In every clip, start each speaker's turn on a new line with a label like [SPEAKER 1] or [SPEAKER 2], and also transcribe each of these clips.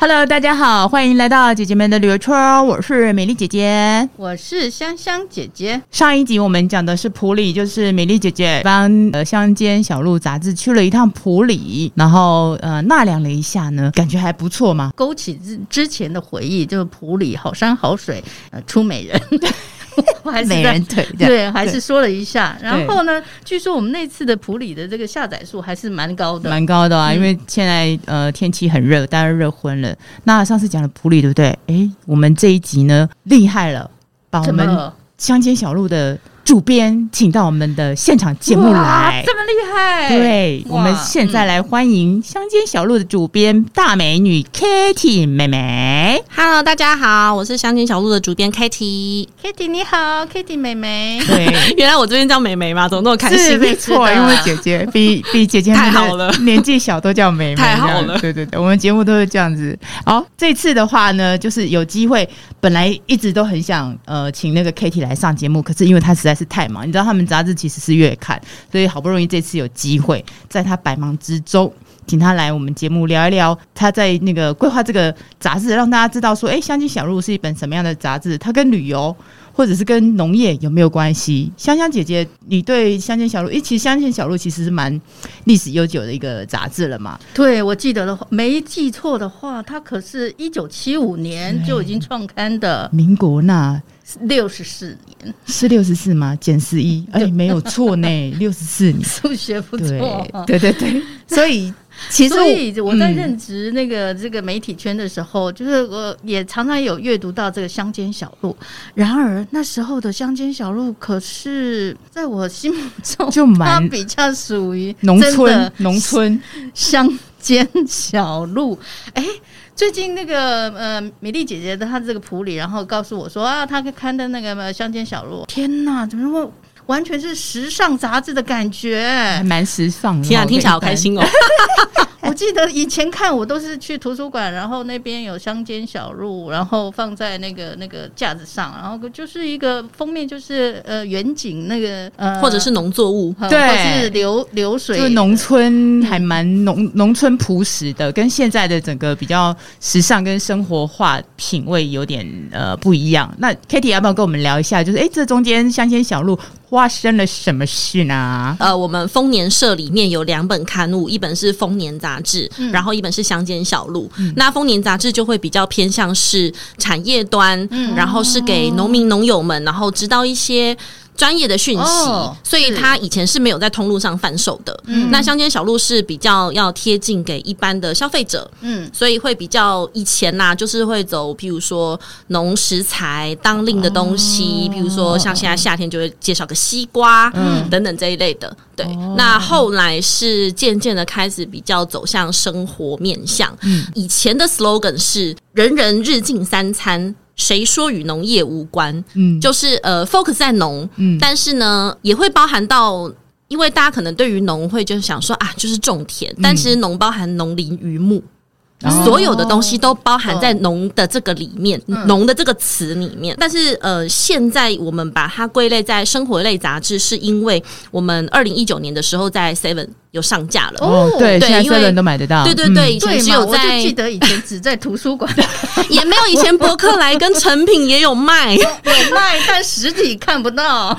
[SPEAKER 1] Hello，大家好，欢迎来到姐姐们的旅游圈。我是美丽姐姐，
[SPEAKER 2] 我是香香姐姐。
[SPEAKER 1] 上一集我们讲的是普里，就是美丽姐姐帮呃乡间小路杂志去了一趟普里，然后呃纳凉了一下呢，感觉还不错嘛，
[SPEAKER 2] 勾起之之前的回忆，就是普里好山好水，呃出美人。我还是
[SPEAKER 1] 美人腿
[SPEAKER 2] 对，对，还是说了一下。然后呢，据说我们那次的普里的这个下载数还是蛮高的，
[SPEAKER 1] 蛮高的啊。嗯、因为现在呃天气很热，大家热昏了。那上次讲的普里，对不对？哎，我们这一集呢厉害了，把我们乡间小路的。主编，请到我们的现场节目来，
[SPEAKER 2] 这么厉害！
[SPEAKER 1] 对，我们现在来欢迎乡间小路的主编大美女 Kitty 妹妹。
[SPEAKER 3] Hello，大家好，我是乡间小路的主编 Kitty。
[SPEAKER 2] Kitty 你好，Kitty 妹妹。
[SPEAKER 1] 对，
[SPEAKER 3] 原来我这边叫妹妹嘛？怎么那么开心？
[SPEAKER 1] 是没错，因为姐姐比比姐姐
[SPEAKER 3] 太好了，
[SPEAKER 1] 年纪小都叫妹妹，
[SPEAKER 3] 太好了。
[SPEAKER 1] 对对对，我们节目都是这样子。好，这次的话呢，就是有机会，本来一直都很想呃请那个 Kitty 来上节目，可是因为她实在是太忙，你知道他们杂志其实是月刊，所以好不容易这次有机会，在他百忙之中，请他来我们节目聊一聊他在那个规划这个杂志，让大家知道说，哎，乡间小路是一本什么样的杂志？它跟旅游或者是跟农业有没有关系？香香姐姐，你对乡间小路，哎，其实乡间小路其实是蛮历史悠久的一个杂志了嘛？
[SPEAKER 2] 对，我记得的话，没记错的话，它可是一九七五年就已经创刊的，
[SPEAKER 1] 民国那。
[SPEAKER 2] 六十四年
[SPEAKER 1] 是六十四吗？减十一，哎，没有错呢，六十四年，
[SPEAKER 2] 数学不错，
[SPEAKER 1] 对对对，所以其实
[SPEAKER 2] 所以我在任职那个这个媒体圈的时候，嗯、就是我也常常有阅读到这个乡间小路。然而那时候的乡间小路，可是在我心目中就蛮比较属于
[SPEAKER 1] 农村农村
[SPEAKER 2] 乡间小路，哎。最近那个呃，美丽姐姐的她这个埔里，然后告诉我说啊，她看的那个乡间小路，天哪，怎么那么完全是时尚杂志的感觉，
[SPEAKER 1] 还蛮时尚的，
[SPEAKER 3] 天啊，听起来好开心哦。
[SPEAKER 2] 我记得以前看我都是去图书馆，然后那边有乡间小路，然后放在那个那个架子上，然后就是一个封面就是呃远景那个呃
[SPEAKER 3] 或者是农作物，
[SPEAKER 1] 对，
[SPEAKER 2] 或是流流水，
[SPEAKER 1] 就农村还蛮农农村朴实的，跟现在的整个比较时尚跟生活化品味有点呃不一样。那 Katy 要不要跟我们聊一下？就是哎，这中间乡间小路发生了什么事呢？
[SPEAKER 3] 呃，我们丰年社里面有两本刊物，一本是丰年杂志，嗯、然后一本是乡间小路。嗯、那丰年杂志就会比较偏向是产业端，嗯、然后是给农民农友们，然后知道一些。专业的讯息，哦、所以他以前是没有在通路上贩售的。嗯，那乡间小路是比较要贴近给一般的消费者。嗯，所以会比较以前呐、啊，就是会走，譬如说农食材当令的东西，哦、譬如说像现在夏天就会介绍个西瓜，嗯，等等这一类的。对，哦、那后来是渐渐的开始比较走向生活面向。嗯，以前的 slogan 是“人人日进三餐”。谁说与农业无关？嗯，就是呃，focus 在农，嗯，但是呢，也会包含到，因为大家可能对于农会就是想说啊，就是种田，嗯、但其实农包含农林渔牧。所有的东西都包含在“农”的这个里面，“农”的这个词里面。但是，呃，现在我们把它归类在生活类杂志，是因为我们二零一九年的时候在 Seven 有上架了。
[SPEAKER 1] 哦，对，现在 Seven 都买得到。
[SPEAKER 3] 对对对，以前只有在，
[SPEAKER 2] 我记得以前只在图书馆，
[SPEAKER 3] 也没有以前博客来跟成品也有卖，有
[SPEAKER 2] 卖，但实体看不到。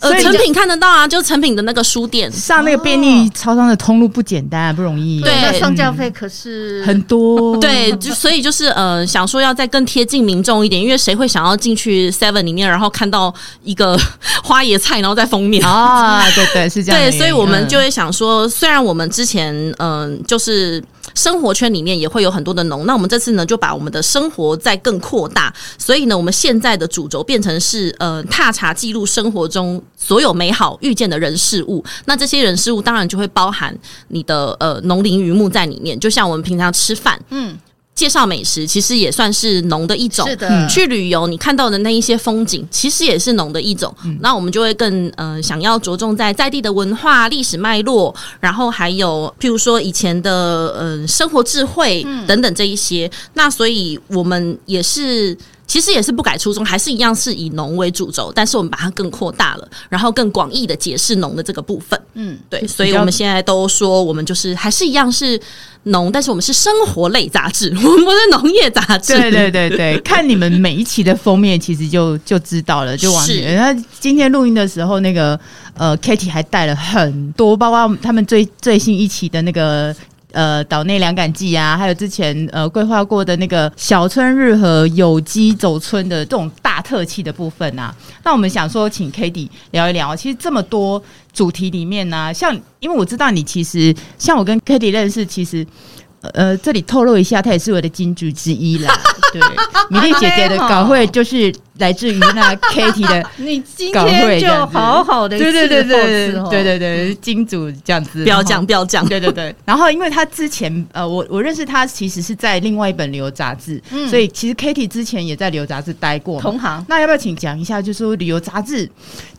[SPEAKER 3] 呃，成品看得到啊，就成品的那个书店，
[SPEAKER 1] 上那个便利超商的通路不简单，不容易。
[SPEAKER 3] 对，
[SPEAKER 2] 那上架费可是
[SPEAKER 1] 很多。
[SPEAKER 3] 对，就所以就是呃，想说要再更贴近民众一点，因为谁会想要进去 Seven 里面，然后看到一个花椰菜，然后在封面
[SPEAKER 1] 啊？对对，是这样。
[SPEAKER 3] 对，所以我们就会想说，虽然我们之前嗯、呃，就是。生活圈里面也会有很多的农，那我们这次呢就把我们的生活再更扩大，所以呢，我们现在的主轴变成是呃，踏查记录生活中所有美好遇见的人事物。那这些人事物当然就会包含你的呃农林渔牧在里面，就像我们平常吃饭，嗯。介绍美食其实也算是浓的一种，是的。去旅游你看到的那一些风景，其实也是浓的一种。嗯、那我们就会更呃想要着重在在地的文化、历史脉络，然后还有譬如说以前的呃生活智慧等等这一些。嗯、那所以我们也是。其实也是不改初衷，还是一样是以农为主轴，但是我们把它更扩大了，然后更广义的解释农的这个部分。嗯，对，所以我们现在都说我们就是还是一样是农，但是我们是生活类杂志，我们不是农业杂志。
[SPEAKER 1] 对对对对，看你们每一期的封面，其实就就知道了，就完全。那今天录音的时候，那个呃，Katie 还带了很多，包括他们最最新一期的那个。呃，岛内凉感季啊，还有之前呃规划过的那个小春日和有机走村的这种大特气的部分啊，那我们想说，请 Katie 聊一聊。其实这么多主题里面呢、啊，像因为我知道你其实像我跟 Katie 认识，其实。呃，这里透露一下，他也是我的金主之一啦。对，米粒姐姐的稿会就是来自于那 Katie 的
[SPEAKER 2] 你今天就好好的
[SPEAKER 1] 对对对对对对对金主这样子，
[SPEAKER 3] 不要讲不要讲，
[SPEAKER 1] 对对对。然后，因为他之前呃，我我认识他其实是在另外一本旅游杂志，嗯、所以其实 Katie 之前也在旅游杂志待过，
[SPEAKER 2] 同行。
[SPEAKER 1] 那要不要请讲一下，就是说旅游杂志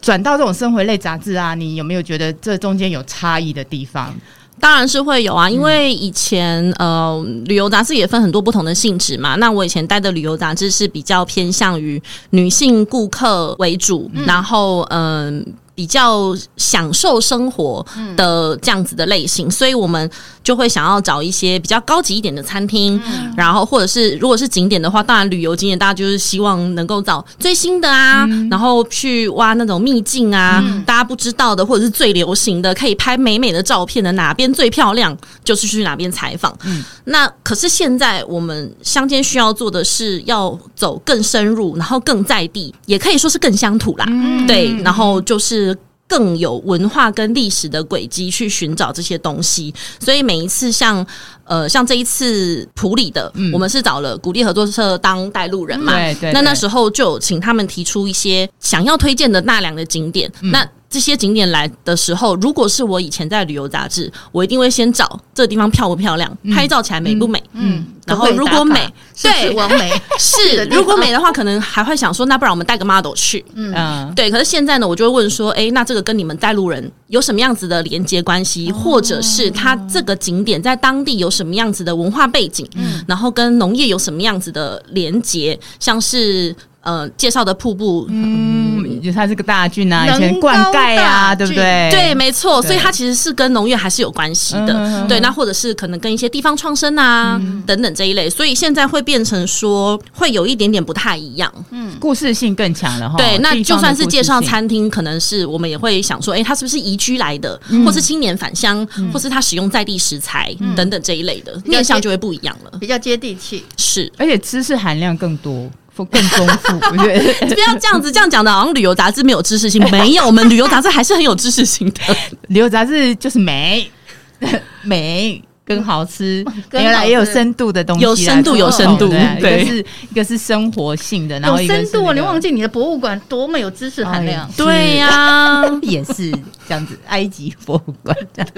[SPEAKER 1] 转到这种生活类杂志啊，你有没有觉得这中间有差异的地方？
[SPEAKER 3] 当然是会有啊，因为以前呃，旅游杂志也分很多不同的性质嘛。那我以前带的旅游杂志是比较偏向于女性顾客为主，嗯、然后嗯。呃比较享受生活的这样子的类型，嗯、所以我们就会想要找一些比较高级一点的餐厅，嗯、然后或者是如果是景点的话，当然旅游景点大家就是希望能够找最新的啊，嗯、然后去挖那种秘境啊，嗯、大家不知道的或者是最流行的，可以拍美美的照片的哪边最漂亮，就是去哪边采访。嗯、那可是现在我们乡间需要做的是要走更深入，然后更在地，也可以说是更乡土啦。嗯、对，然后就是。更有文化跟历史的轨迹去寻找这些东西，所以每一次像呃像这一次普里的，嗯、我们是找了鼓励合作社当带路人嘛，对对对，那那时候就请他们提出一些想要推荐的纳凉的景点，嗯、那。这些景点来的时候，如果是我以前在旅游杂志，我一定会先找这个地方漂不漂亮，拍照起来美不美。嗯，嗯，然后如果美，对，完美。是。如果美的话，可能还会想说，那不然我们带个 model 去。嗯，对。可是现在呢，我就会问说，哎，那这个跟你们带路人有什么样子的连接关系，或者是他这个景点在当地有什么样子的文化背景？嗯，然后跟农业有什么样子的连接，像是。呃，介绍的瀑布，
[SPEAKER 1] 嗯，就它是个大郡啊，以前灌溉啊，对不对？
[SPEAKER 3] 对，没错，所以它其实是跟农业还是有关系的，对。那或者是可能跟一些地方创生啊等等这一类，所以现在会变成说会有一点点不太一样，嗯，
[SPEAKER 1] 故事性更强了哈。
[SPEAKER 3] 对，那就算是介绍餐厅，可能是我们也会想说，哎，它是不是移居来的，或是青年返乡，或是它使用在地食材等等这一类的面向就会不一样了，
[SPEAKER 2] 比较接地气，
[SPEAKER 3] 是，
[SPEAKER 1] 而且知识含量更多。更丰富，不对，
[SPEAKER 3] 不要这样子，这样讲的好像旅游杂志没有知识性，没有，我们旅游杂志还是很有知识性的。
[SPEAKER 1] 旅游杂志就是美，美。更好吃，原来也有深度的东西，
[SPEAKER 3] 有深度，有深度。
[SPEAKER 1] 对，一个是一个是生活性的，然后
[SPEAKER 2] 有深度。你忘记你的博物馆多么有知识含量？
[SPEAKER 3] 对呀，
[SPEAKER 1] 也是这样子。埃及博物馆这样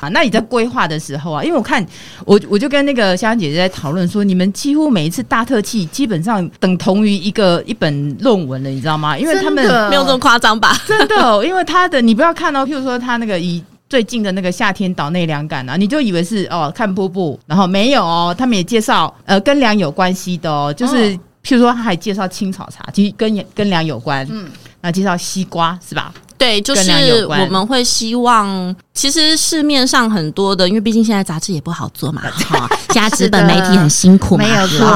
[SPEAKER 1] 啊，那你在规划的时候啊，因为我看我我就跟那个香香姐姐在讨论说，你们几乎每一次大特辑基本上等同于一个一本论文了，你知道吗？因为他们
[SPEAKER 3] 没有这么夸张吧？
[SPEAKER 1] 真的，因为他的你不要看到，譬如说他那个以。最近的那个夏天岛内凉感啊，你就以为是哦看瀑布，然后没有哦，他们也介绍呃跟凉有关系的哦，就是譬如说他还介绍青草茶，其实跟跟凉有关，嗯，那介绍西瓜是吧？
[SPEAKER 3] 对，就是我们会希望，其实市面上很多的，因为毕竟现在杂志也不好做嘛，哈，加纸本媒体很辛苦嘛，
[SPEAKER 2] 没有错，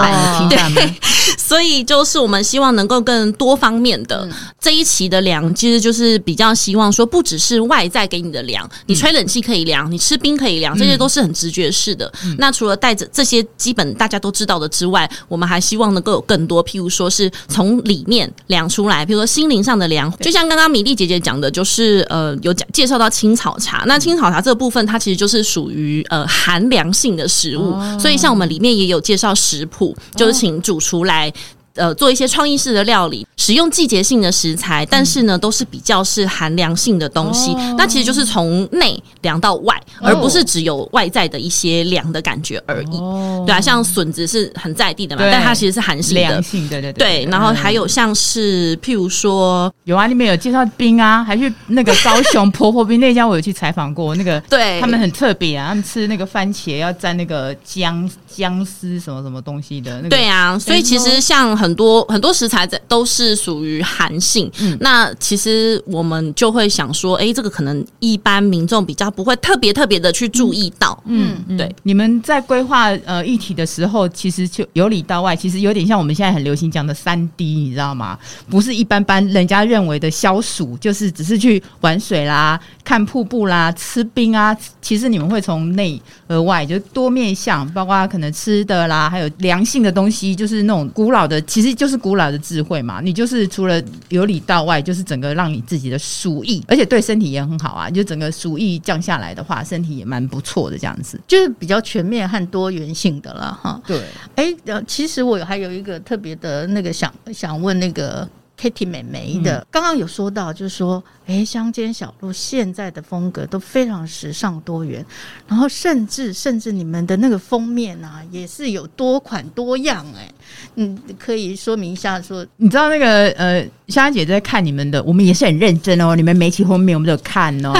[SPEAKER 3] 对，所以就是我们希望能够更多方面的这一期的凉，其实就是比较希望说，不只是外在给你的凉，你吹冷气可以凉，你吃冰可以凉，这些都是很直觉式的。那除了带着这些基本大家都知道的之外，我们还希望能够有更多，譬如说是从里面凉出来，譬如说心灵上的凉，就像刚刚米粒姐姐讲。讲的就是呃，有讲介绍到青草茶，那青草茶这个部分，它其实就是属于呃寒凉性的食物，哦、所以像我们里面也有介绍食谱，就是请主厨来。呃，做一些创意式的料理，使用季节性的食材，但是呢，都是比较是寒凉性的东西。哦、那其实就是从内凉到外，哦、而不是只有外在的一些凉的感觉而已。哦、对啊，像笋子是很在地的嘛，但它其实是寒性的。
[SPEAKER 1] 凉性，对对对。
[SPEAKER 3] 对，然后还有像是譬如说，
[SPEAKER 1] 有啊，里面有介绍冰啊，还去那个高雄婆婆冰那家，我有去采访过。那个 对，他们很特别啊，他们吃那个番茄要蘸那个姜姜丝什么什么东西的。那个、
[SPEAKER 3] 对啊，所以其实像。很多很多食材在都是属于寒性，嗯，那其实我们就会想说，哎，这个可能一般民众比较不会特别特别的去注意到，嗯，嗯对。
[SPEAKER 1] 你们在规划呃议题的时候，其实就由里到外，其实有点像我们现在很流行讲的三 D，你知道吗？不是一般般人家认为的消暑，就是只是去玩水啦、看瀑布啦、吃冰啊。其实你们会从内而外，就多面向，包括可能吃的啦，还有良性的东西，就是那种古老的，其实就是古老的智慧嘛。你就是除了由里到外，就是整个让你自己的暑意，而且对身体也很好啊。就整个暑意降下来的话，身体也蛮不错的，这样子
[SPEAKER 2] 就是比较全面和多元性的了哈。
[SPEAKER 1] 对，
[SPEAKER 2] 哎，呃，其实我还有一个特别的那个想想问那个。Katie 美眉的，刚刚有说到，就是说，哎，乡间小路现在的风格都非常时尚多元，然后甚至甚至你们的那个封面啊，也是有多款多样，哎，嗯，可以说明一下，说
[SPEAKER 1] 你知道那个呃，香香姐在看你们的，我们也是很认真哦，你们每一期封面我们都有看哦，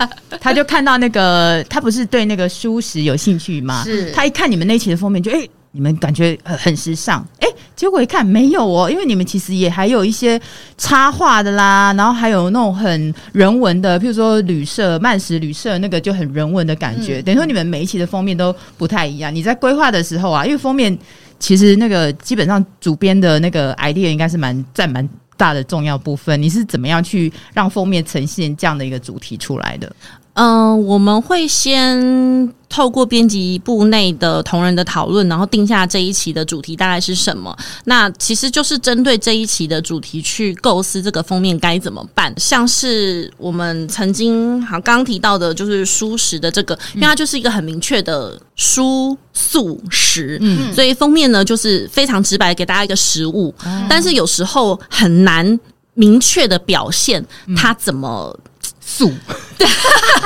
[SPEAKER 1] 他就看到那个，他不是对那个书食有兴趣吗？
[SPEAKER 2] 是，
[SPEAKER 1] 他一看你们那期的封面就哎。诶你们感觉很很时尚，哎，结果一看没有哦，因为你们其实也还有一些插画的啦，然后还有那种很人文的，譬如说旅社、慢食旅社那个就很人文的感觉。嗯、等于说你们每一期的封面都不太一样。你在规划的时候啊，因为封面其实那个基本上主编的那个 idea 应该是蛮占蛮大的重要部分。你是怎么样去让封面呈现这样的一个主题出来的？
[SPEAKER 3] 嗯、呃，我们会先透过编辑部内的同仁的讨论，然后定下这一期的主题大概是什么。那其实就是针对这一期的主题去构思这个封面该怎么办。像是我们曾经好刚刚提到的，就是蔬食的这个，因为它就是一个很明确的蔬素食，嗯，所以封面呢就是非常直白给大家一个食物，嗯、但是有时候很难明确的表现它怎么。
[SPEAKER 1] 素
[SPEAKER 3] 对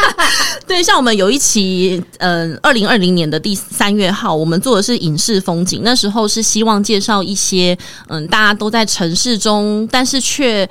[SPEAKER 3] 对，像我们有一期，嗯、呃，二零二零年的第三月号，我们做的是影视风景。那时候是希望介绍一些，嗯，大家都在城市中，但是却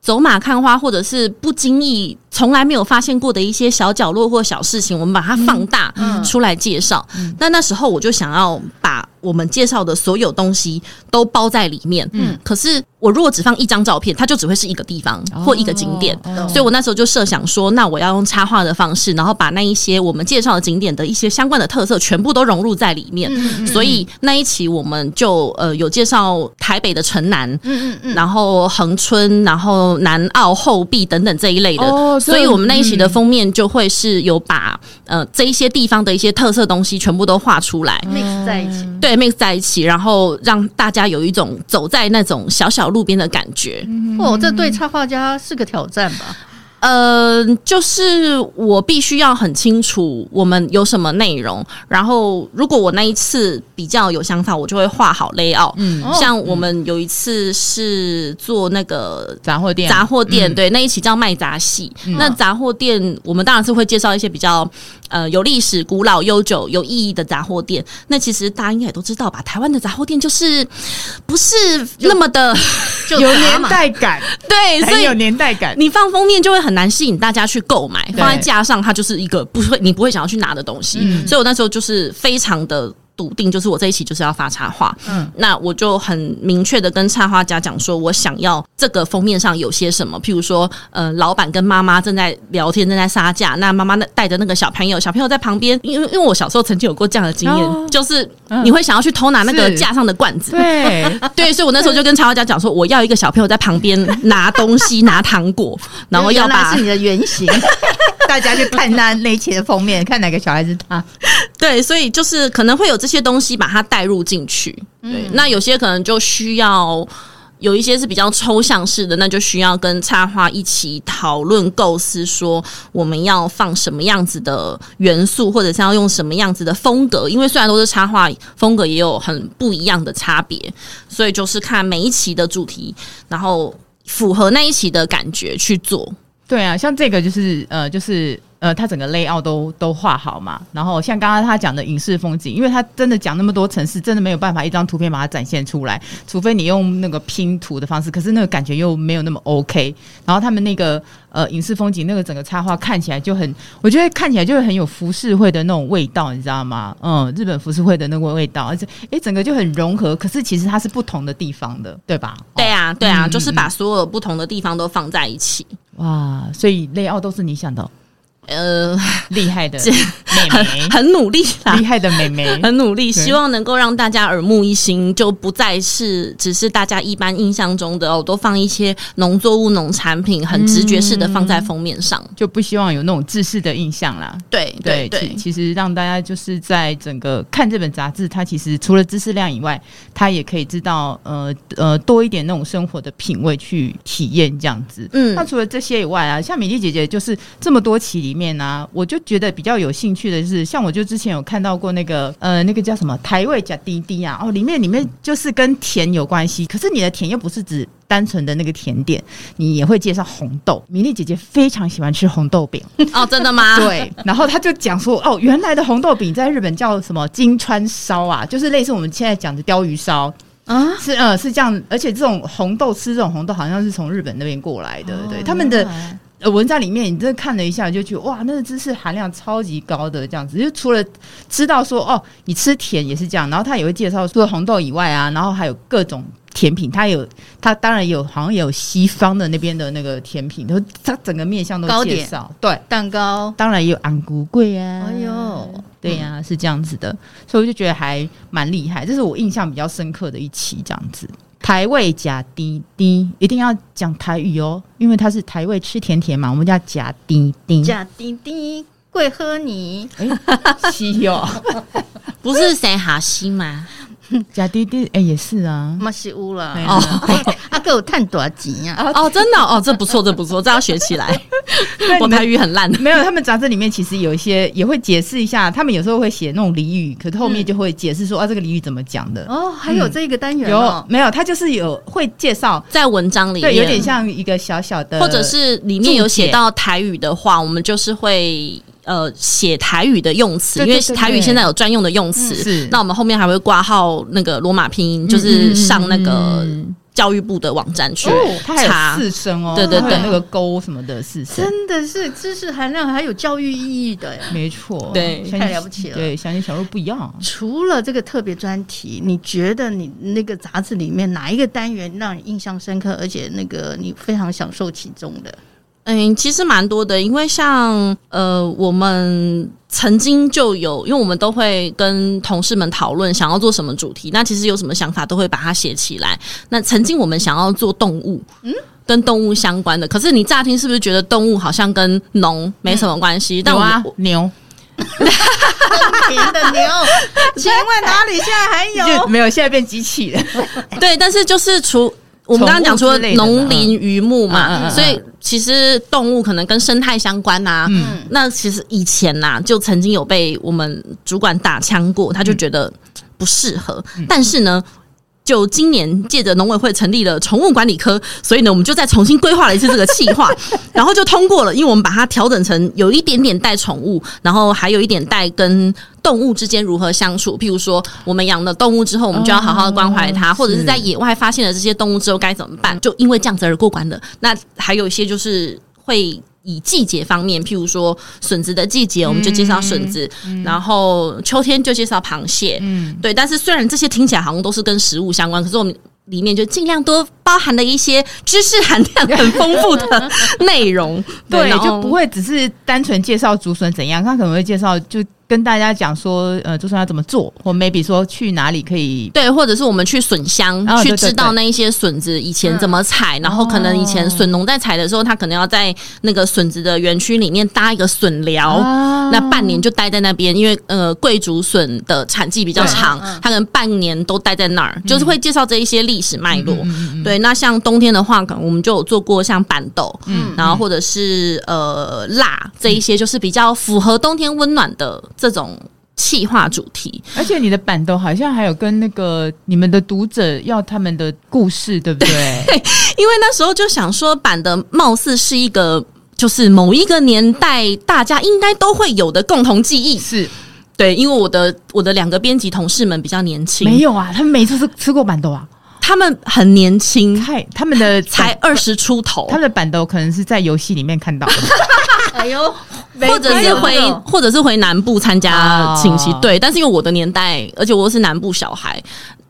[SPEAKER 3] 走马看花，或者是不经意、从来没有发现过的一些小角落或小事情，我们把它放大出来介绍。那、嗯、那时候我就想要把我们介绍的所有东西都包在里面。嗯，可是。我如果只放一张照片，它就只会是一个地方或一个景点，哦、所以我那时候就设想说，那我要用插画的方式，然后把那一些我们介绍的景点的一些相关的特色全部都融入在里面。嗯嗯、所以那一期我们就呃有介绍台北的城南，嗯嗯嗯、然后恒春，然后南澳后壁等等这一类的。哦、所以我们那一期的封面就会是有把呃这一些地方的一些特色东西全部都画出来
[SPEAKER 2] ，mix 在一起，
[SPEAKER 3] 对，mix 在一起，然后让大家有一种走在那种小小。路边的感觉，
[SPEAKER 2] 哦，这对插画家是个挑战吧？
[SPEAKER 3] 呃，就是我必须要很清楚我们有什么内容，然后如果我那一次比较有想法，我就会画好 layout。嗯，像我们有一次是做那个
[SPEAKER 1] 杂货店，
[SPEAKER 3] 杂货店，对，那一期叫卖杂戏。那杂货店，我们当然是会介绍一些比较呃有历史、古老、悠久、有意义的杂货店。那其实大家应该也都知道吧？台湾的杂货店就是不是那么的
[SPEAKER 1] 有年代感，
[SPEAKER 3] 对，所以
[SPEAKER 1] 有年代感。
[SPEAKER 3] 你放封面就会很。难吸引大家去购买，放在架上，它就是一个不会你不会想要去拿的东西。嗯、所以我那时候就是非常的。笃定就是我这一期就是要发插画，嗯，那我就很明确的跟插画家讲说，我想要这个封面上有些什么，譬如说，呃，老板跟妈妈正在聊天，正在杀价，那妈妈那带着那个小朋友，小朋友在旁边，因为因为我小时候曾经有过这样的经验，哦、就是你会想要去偷拿那个架上的罐子，
[SPEAKER 1] 对。
[SPEAKER 3] 对，所以我那时候就跟插画家讲说，我要一个小朋友在旁边拿东西，拿糖果，然后要把
[SPEAKER 2] 是你的原型，
[SPEAKER 1] 大家去看那那一期的封面，看哪个小孩子他，
[SPEAKER 3] 对，所以就是可能会有这些东西把它带入进去，对，那有些可能就需要有一些是比较抽象式的，那就需要跟插画一起讨论构思，说我们要放什么样子的元素，或者是要用什么样子的风格。因为虽然都是插画，风格也有很不一样的差别，所以就是看每一期的主题，然后符合那一期的感觉去做。
[SPEAKER 1] 对啊，像这个就是呃，就是。呃，他整个 layout 都都画好嘛，然后像刚刚他讲的影视风景，因为他真的讲那么多城市，真的没有办法一张图片把它展现出来，除非你用那个拼图的方式，可是那个感觉又没有那么 OK。然后他们那个呃影视风景那个整个插画看起来就很，我觉得看起来就会很有浮世绘的那种味道，你知道吗？嗯，日本浮世绘的那个味道，而且诶，整个就很融合。可是其实它是不同的地方的，对吧？
[SPEAKER 3] 对啊，对啊，嗯、就是把所有不同的地方都放在一起。
[SPEAKER 1] 哇，所以 layout 都是你想的。
[SPEAKER 3] 呃，
[SPEAKER 1] 厉害的 妹妹，
[SPEAKER 3] 很很努力啦，
[SPEAKER 1] 厉害的妹妹，
[SPEAKER 3] 很努力，希望能够让大家耳目一新，就不再是只是大家一般印象中的哦，都放一些农作物、农产品，很直觉式的放在封面上，
[SPEAKER 1] 就不希望有那种制式的印象啦。
[SPEAKER 3] 对对对，
[SPEAKER 1] 其实让大家就是在整个看这本杂志，它其实除了知识量以外，它也可以知道呃呃多一点那种生活的品味去体验这样子。嗯，那除了这些以外啊，像米粒姐姐就是这么多期里。里面呢、啊，我就觉得比较有兴趣的是，像我就之前有看到过那个呃，那个叫什么台味甲滴滴啊，哦，里面里面就是跟甜有关系，可是你的甜又不是指单纯的那个甜点，你也会介绍红豆。米粒姐姐非常喜欢吃红豆饼
[SPEAKER 3] 哦，真的吗？
[SPEAKER 1] 对，然后她就讲说，哦，原来的红豆饼在日本叫什么金川烧啊，就是类似我们现在讲的鲷鱼烧啊，是呃是这样，而且这种红豆吃这种红豆好像是从日本那边过来的，哦、对他们的。呃，文章里面你这看了一下，就觉得哇，那个知识含量超级高的这样子。就除了知道说哦，你吃甜也是这样，然后他也会介绍除了红豆以外啊，然后还有各种甜品。他有，他当然有，好像也有西方的那边的那个甜品，都他整个面向都介绍。对，
[SPEAKER 2] 蛋糕
[SPEAKER 1] 当然也有安菇贵啊。
[SPEAKER 2] 哎呦，
[SPEAKER 1] 对呀、啊，是这样子的，所以我就觉得还蛮厉害，这是我印象比较深刻的一期这样子。台味假滴滴，一定要讲台语哦，因为它是台味吃甜甜嘛，我们叫假滴滴。
[SPEAKER 2] 假滴滴，贵喝你？哎，
[SPEAKER 1] 是哟，
[SPEAKER 3] 不是谁哈西吗？
[SPEAKER 1] 假滴滴，哎，也是啊，
[SPEAKER 2] 嘛是乌了哦，阿哥有赚多少钱呀？
[SPEAKER 3] 哦，真的哦，这不错，这不错，这要学起来。我台语很烂，
[SPEAKER 1] 没有。他们杂志里面其实有一些也会解释一下，他们有时候会写那种俚语，可是后面就会解释说啊，这个俚语怎么讲的。
[SPEAKER 2] 哦，还有这个单元
[SPEAKER 1] 有没有？他就是有会介绍
[SPEAKER 3] 在文章里面，
[SPEAKER 1] 对，有点像一个小小的，
[SPEAKER 3] 或者是里面有写到台语的话，我们就是会。呃，写台语的用词，因为台语现在有专用的用词，是。那我们后面还会挂号那个罗马拼音，就是上那个教育部的网站去查
[SPEAKER 1] 四声哦，
[SPEAKER 3] 对对对，
[SPEAKER 1] 那个勾什么的四声，
[SPEAKER 2] 真的是知识含量还有教育意义的，
[SPEAKER 1] 没错，
[SPEAKER 3] 对，
[SPEAKER 2] 太了不起了。
[SPEAKER 1] 对，相信小时候不一样。
[SPEAKER 2] 除了这个特别专题，你觉得你那个杂志里面哪一个单元让你印象深刻，而且那个你非常享受其中的？
[SPEAKER 3] 嗯，其实蛮多的，因为像呃，我们曾经就有，因为我们都会跟同事们讨论想要做什么主题，那其实有什么想法都会把它写起来。那曾经我们想要做动物，嗯，跟动物相关的，可是你乍听是不是觉得动物好像跟农没什么关系？嗯、但我
[SPEAKER 1] 啊，牛，
[SPEAKER 2] 甜的牛，请问哪里现在还有？
[SPEAKER 1] 没有，现在变机器了。
[SPEAKER 3] 对，但是就是除。我们刚刚讲说农林渔牧嘛，所以其实动物可能跟生态相关呐、啊。嗯，那其实以前呐、就曾经有被我们主管打枪过，他就觉得不适合。但是呢。就今年借着农委会成立了宠物管理科，所以呢，我们就再重新规划了一次这个计划，然后就通过了。因为我们把它调整成有一点点带宠物，然后还有一点带跟动物之间如何相处。譬如说，我们养了动物之后，我们就要好好的关怀它，或者是在野外发现了这些动物之后该怎么办？就因为这样子而过关的。那还有一些就是会。以季节方面，譬如说笋子的季节，我们就介绍笋子；嗯嗯、然后秋天就介绍螃蟹。嗯，对。但是虽然这些听起来好像都是跟食物相关，可是我们里面就尽量多包含了一些知识含量很丰富的内容。对，
[SPEAKER 1] 对，就不会只是单纯介绍竹笋怎样，他可能会介绍就。跟大家讲说，呃，就算要怎么做，或 maybe 说去哪里可以
[SPEAKER 3] 对，或者是我们去笋乡、哦、去知道那一些笋子以前怎么采，嗯、然后可能以前笋农在采的时候，他可能要在那个笋子的园区里面搭一个笋寮，啊、那半年就待在那边，因为呃桂竹笋的产季比较长，他可能半年都待在那儿，嗯、就是会介绍这一些历史脉络。嗯、对，那像冬天的话，可能我们就有做过像板豆，嗯，然后或者是呃辣这一些，就是比较符合冬天温暖的。这种企划主题，而
[SPEAKER 1] 且你的板豆好像还有跟那个你们的读者要他们的故事，对不对？
[SPEAKER 3] 对，因为那时候就想说，板的貌似是一个。就是某一个年代大家应该都会有的共同记忆。
[SPEAKER 1] 是
[SPEAKER 3] 对，因为我的我的两个编辑同事们比较年轻，
[SPEAKER 1] 没有啊，他们每次是吃过板豆啊，
[SPEAKER 3] 他们很年轻，
[SPEAKER 1] 太他们的
[SPEAKER 3] 才二十出头，
[SPEAKER 1] 他们的板豆可能是在游戏里面看到的。
[SPEAKER 2] 哎呦，
[SPEAKER 3] 或者是回，或者是回南部参加亲戚，对。但是因为我的年代，而且我是南部小孩，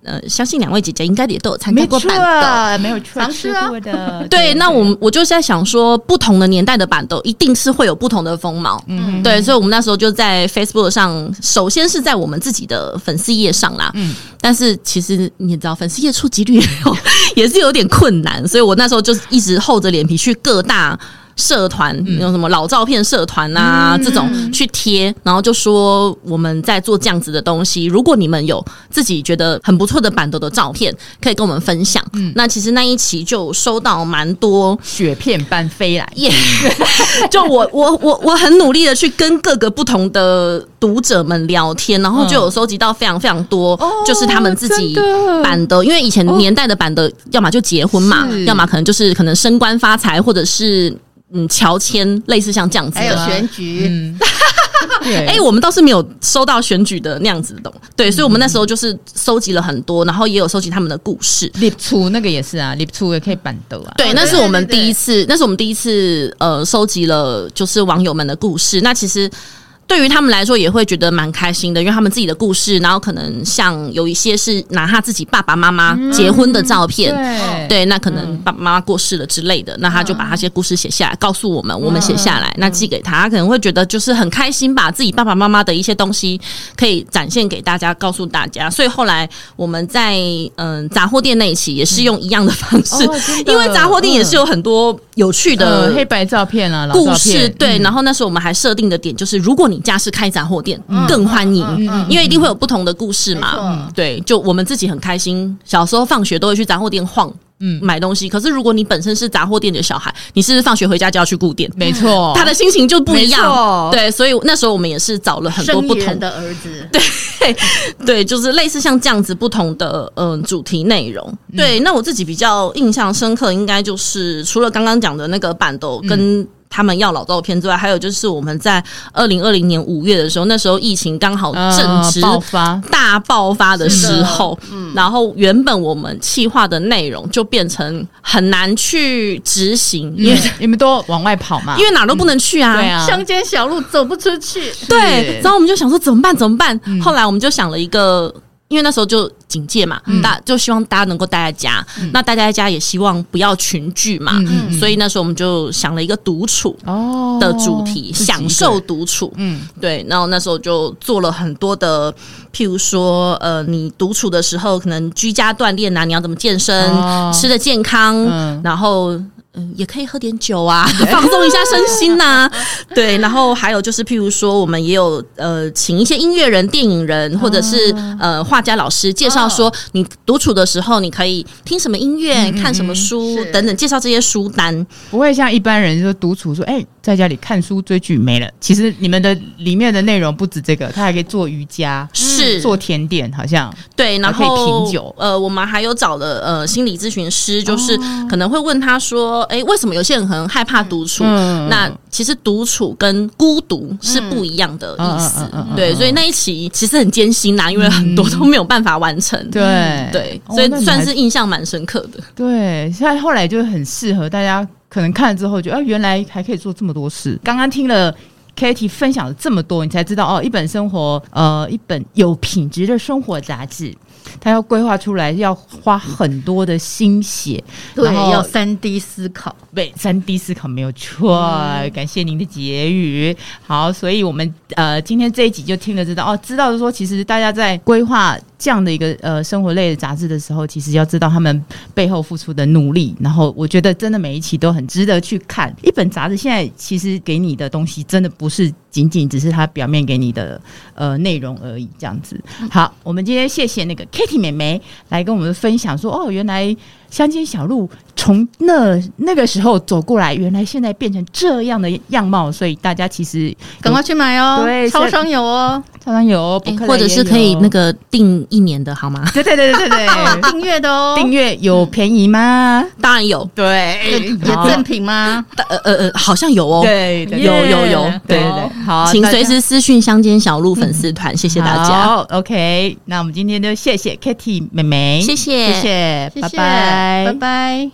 [SPEAKER 3] 呃，相信两位姐姐应该也都有参加过板豆，
[SPEAKER 1] 没有错，尝试过的。
[SPEAKER 3] 对，那我们我就是在想说，不同的年代的板豆一定是会有不同的风貌，嗯，对。所以我们那时候就在 Facebook 上，首先是在我们自己的粉丝页上啦，嗯。但是其实你知道，粉丝页触及率 也是有点困难，所以我那时候就一直厚着脸皮去各大。社团有什么老照片社团啊？嗯、这种去贴，然后就说我们在做这样子的东西。如果你们有自己觉得很不错的板豆的照片，可以跟我们分享。嗯，那其实那一期就收到蛮多
[SPEAKER 1] 雪片般飞来。耶！
[SPEAKER 3] Yeah, 就我我我我很努力的去跟各个不同的读者们聊天，然后就有收集到非常非常多，就是他们自己板豆。因为以前年代的板的，要么就结婚嘛，要么可能就是可能升官发财，或者是。嗯，乔迁类似像这样子的，
[SPEAKER 2] 还有选举。嗯，
[SPEAKER 3] 哎、欸，我们倒是没有收到选举的那样子的，对，所以我们那时候就是收集了很多，然后也有收集他们的故事。
[SPEAKER 1] 立出那个也是啊，立出也可以板的啊。
[SPEAKER 3] 对，那是我们第一次，那是我们第一次呃，收集了就是网友们的故事。那其实。对于他们来说，也会觉得蛮开心的，因为他们自己的故事，然后可能像有一些是拿他自己爸爸妈妈结婚的照片，嗯、对，对，那可能爸爸妈妈过世了之类的，嗯、那他就把他些故事写下来，告诉我们，我们写下来，嗯、那寄给他，他可能会觉得就是很开心，把自己爸爸妈妈的一些东西可以展现给大家，告诉大家。所以后来我们在嗯杂货店那一期也是用一样的方式，因为杂货店也是有很多有趣的、
[SPEAKER 1] 呃、黑白照片啊，
[SPEAKER 3] 故事，对。然后那时候我们还设定的点就是，如果你家是开杂货店，更欢迎，因为一定会有不同的故事嘛。对，就我们自己很开心，小时候放学都会去杂货店晃，嗯，买东西。可是如果你本身是杂货店的小孩，你是不是放学回家就要去顾店？
[SPEAKER 1] 没错，
[SPEAKER 3] 他的心情就不一样。对，所以那时候我们也是找了很多不同
[SPEAKER 2] 的儿子。
[SPEAKER 3] 对，对，就是类似像这样子不同的嗯主题内容。对，那我自己比较印象深刻，应该就是除了刚刚讲的那个板豆跟。他们要老照片之外，还有就是我们在二零二零年五月的时候，那时候疫情刚好正值爆发。大爆发的时候，嗯，然后原本我们企划的内容就变成很难去执行，因为
[SPEAKER 1] 你们都往外跑嘛，
[SPEAKER 3] 因为哪都不能去啊，对啊，
[SPEAKER 2] 乡间小路走不出去，
[SPEAKER 3] 对，然后我们就想说怎么办？怎么办？后来我们就想了一个。因为那时候就警戒嘛，大就希望大家能够待在家。那待在家也希望不要群聚嘛，所以那时候我们就想了一个独处的主题，享受独处。嗯，对。然后那时候就做了很多的，譬如说，呃，你独处的时候，可能居家锻炼啊，你要怎么健身，吃的健康，然后。嗯，也可以喝点酒啊，放松一下身心呐、啊。对，然后还有就是，譬如说，我们也有呃，请一些音乐人、电影人，或者是呃画家老师介绍说，你独处的时候，你可以听什么音乐、嗯、看什么书等等，介绍这些书单。
[SPEAKER 1] 不会像一般人说独处说，哎、欸，在家里看书追剧没了。其实你们的里面的内容不止这个，他还可以做瑜伽，是做甜点，好像
[SPEAKER 3] 对，然后
[SPEAKER 1] 可以品酒。
[SPEAKER 3] 呃，我们还有找了呃心理咨询师，就是可能会问他说。哎、欸，为什么有些人可能害怕独处？嗯、那其实独处跟孤独是不一样的意思。对，所以那一期其实很艰辛呐，因为很多都没有办法完成。嗯、对对，所以算是印象蛮深刻的。
[SPEAKER 1] 对，现在后来就很适合大家，可能看了之后觉得，啊，原来还可以做这么多事。刚刚听了 Katie 分享了这么多，你才知道哦，一本生活，呃，一本有品质的生活杂志。他要规划出来，要花很多的心血，
[SPEAKER 2] 对，然后要三 D 思考，
[SPEAKER 1] 对，三 D 思考没有错。嗯、感谢您的结语。好，所以我们呃今天这一集就听了知道哦，知道说其实大家在规划这样的一个呃生活类的杂志的时候，其实要知道他们背后付出的努力。然后我觉得真的每一期都很值得去看。一本杂志现在其实给你的东西真的不是仅仅只是它表面给你的呃内容而已，这样子。好，我们今天谢谢那个。Kitty 妹妹来跟我们分享说：“哦，原来乡间小路从那那个时候走过来，原来现在变成这样的样貌，所以大家其实
[SPEAKER 2] 赶快去买哦，
[SPEAKER 1] 对，
[SPEAKER 2] 超商有哦，
[SPEAKER 1] 超商有，
[SPEAKER 3] 或者是可以那个订一年的好吗？
[SPEAKER 1] 对对对对对。对，
[SPEAKER 2] 订阅的哦，
[SPEAKER 1] 订阅有便宜吗？
[SPEAKER 3] 当然有，
[SPEAKER 1] 对，
[SPEAKER 2] 有赠品吗？
[SPEAKER 3] 呃呃呃，好像有哦，
[SPEAKER 1] 对，
[SPEAKER 3] 有有有，对对对，
[SPEAKER 1] 好，
[SPEAKER 3] 请随时私讯乡间小路粉丝团，谢谢大家。
[SPEAKER 1] 好，OK，那我们今天就谢谢 Kitty 妹妹，谢谢，谢谢，
[SPEAKER 2] 拜拜，